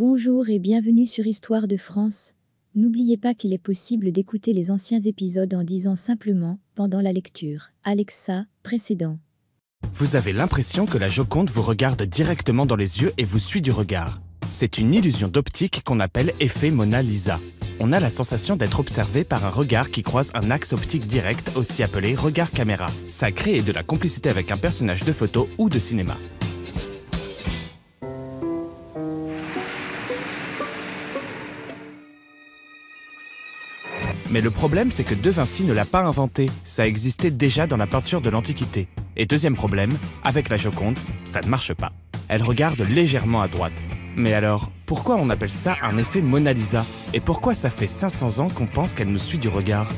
Bonjour et bienvenue sur Histoire de France. N'oubliez pas qu'il est possible d'écouter les anciens épisodes en disant simplement, pendant la lecture, Alexa, précédent. Vous avez l'impression que la Joconde vous regarde directement dans les yeux et vous suit du regard. C'est une illusion d'optique qu'on appelle effet Mona Lisa. On a la sensation d'être observé par un regard qui croise un axe optique direct, aussi appelé regard caméra. Ça crée de la complicité avec un personnage de photo ou de cinéma. Mais le problème, c'est que De Vinci ne l'a pas inventé, ça existait déjà dans la peinture de l'Antiquité. Et deuxième problème, avec la Joconde, ça ne marche pas. Elle regarde légèrement à droite. Mais alors, pourquoi on appelle ça un effet Mona Lisa? Et pourquoi ça fait 500 ans qu'on pense qu'elle nous suit du regard?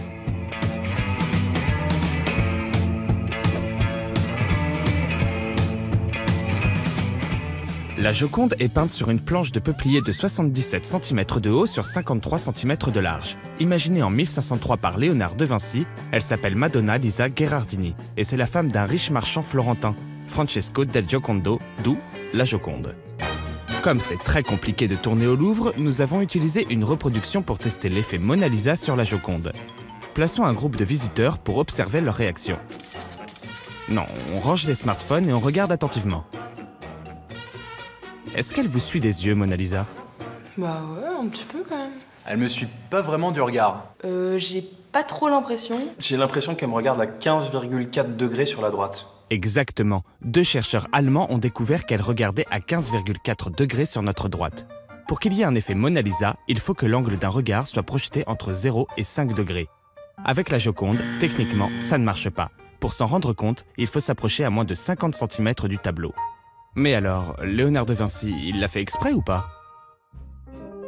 La Joconde est peinte sur une planche de peuplier de 77 cm de haut sur 53 cm de large. Imaginée en 1503 par Léonard de Vinci, elle s'appelle Madonna Lisa Gherardini et c'est la femme d'un riche marchand florentin, Francesco del Giocondo, d'où la Joconde. Comme c'est très compliqué de tourner au Louvre, nous avons utilisé une reproduction pour tester l'effet Mona Lisa sur la Joconde. Plaçons un groupe de visiteurs pour observer leur réaction. Non, on range les smartphones et on regarde attentivement. Est-ce qu'elle vous suit des yeux, Mona Lisa Bah ouais, un petit peu quand même. Elle me suit pas vraiment du regard. Euh, j'ai pas trop l'impression. J'ai l'impression qu'elle me regarde à 15,4 degrés sur la droite. Exactement. Deux chercheurs allemands ont découvert qu'elle regardait à 15,4 degrés sur notre droite. Pour qu'il y ait un effet Mona Lisa, il faut que l'angle d'un regard soit projeté entre 0 et 5 degrés. Avec la Joconde, techniquement, ça ne marche pas. Pour s'en rendre compte, il faut s'approcher à moins de 50 cm du tableau. Mais alors, Léonard de Vinci, il l'a fait exprès ou pas?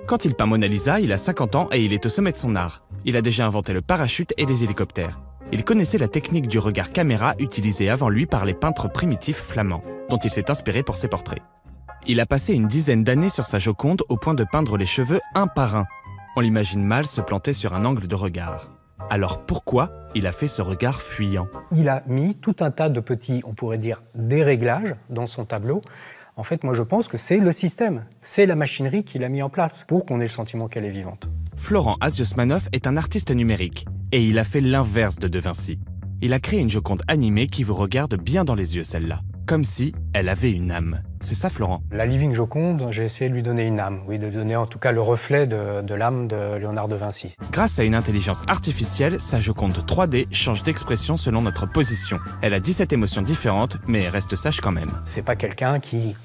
Quand il peint Mona Lisa, il a 50 ans et il est au sommet de son art. Il a déjà inventé le parachute et les hélicoptères. Il connaissait la technique du regard caméra utilisée avant lui par les peintres primitifs flamands, dont il s'est inspiré pour ses portraits. Il a passé une dizaine d'années sur sa Joconde au point de peindre les cheveux un par un. On l'imagine mal se planter sur un angle de regard. Alors pourquoi il a fait ce regard fuyant Il a mis tout un tas de petits, on pourrait dire, déréglages dans son tableau. En fait, moi je pense que c'est le système, c'est la machinerie qu'il a mis en place pour qu'on ait le sentiment qu'elle est vivante. Florent Asiosmanov est un artiste numérique et il a fait l'inverse de De Vinci. Il a créé une Joconde animée qui vous regarde bien dans les yeux, celle-là, comme si elle avait une âme. C'est ça, Florent La Living Joconde, j'ai essayé de lui donner une âme, oui, de donner en tout cas le reflet de, de l'âme de Léonard de Vinci. Grâce à une intelligence artificielle, sa Joconde 3D change d'expression selon notre position. Elle a 17 émotions différentes, mais reste sage quand même. C'est pas quelqu'un qui,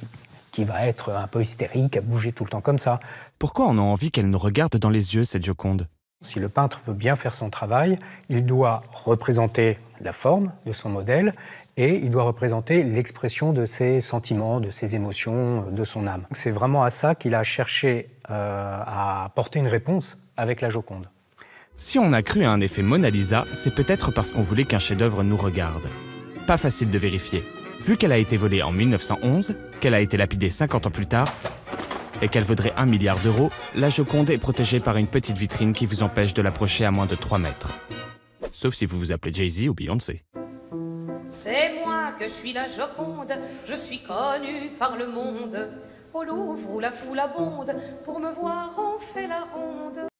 qui va être un peu hystérique, à bouger tout le temps comme ça. Pourquoi on a envie qu'elle nous regarde dans les yeux, cette Joconde? Si le peintre veut bien faire son travail, il doit représenter la forme de son modèle et il doit représenter l'expression de ses sentiments, de ses émotions, de son âme. C'est vraiment à ça qu'il a cherché euh, à apporter une réponse avec la Joconde. Si on a cru à un effet Mona Lisa, c'est peut-être parce qu'on voulait qu'un chef-d'œuvre nous regarde. Pas facile de vérifier. Vu qu'elle a été volée en 1911, qu'elle a été lapidée 50 ans plus tard, et qu'elle vaudrait 1 milliard d'euros, la Joconde est protégée par une petite vitrine qui vous empêche de l'approcher à moins de 3 mètres. Sauf si vous vous appelez Jay-Z ou Beyoncé. C'est moi que je suis la Joconde, je suis connue par le monde. Au Louvre où la foule abonde, pour me voir on fait la ronde.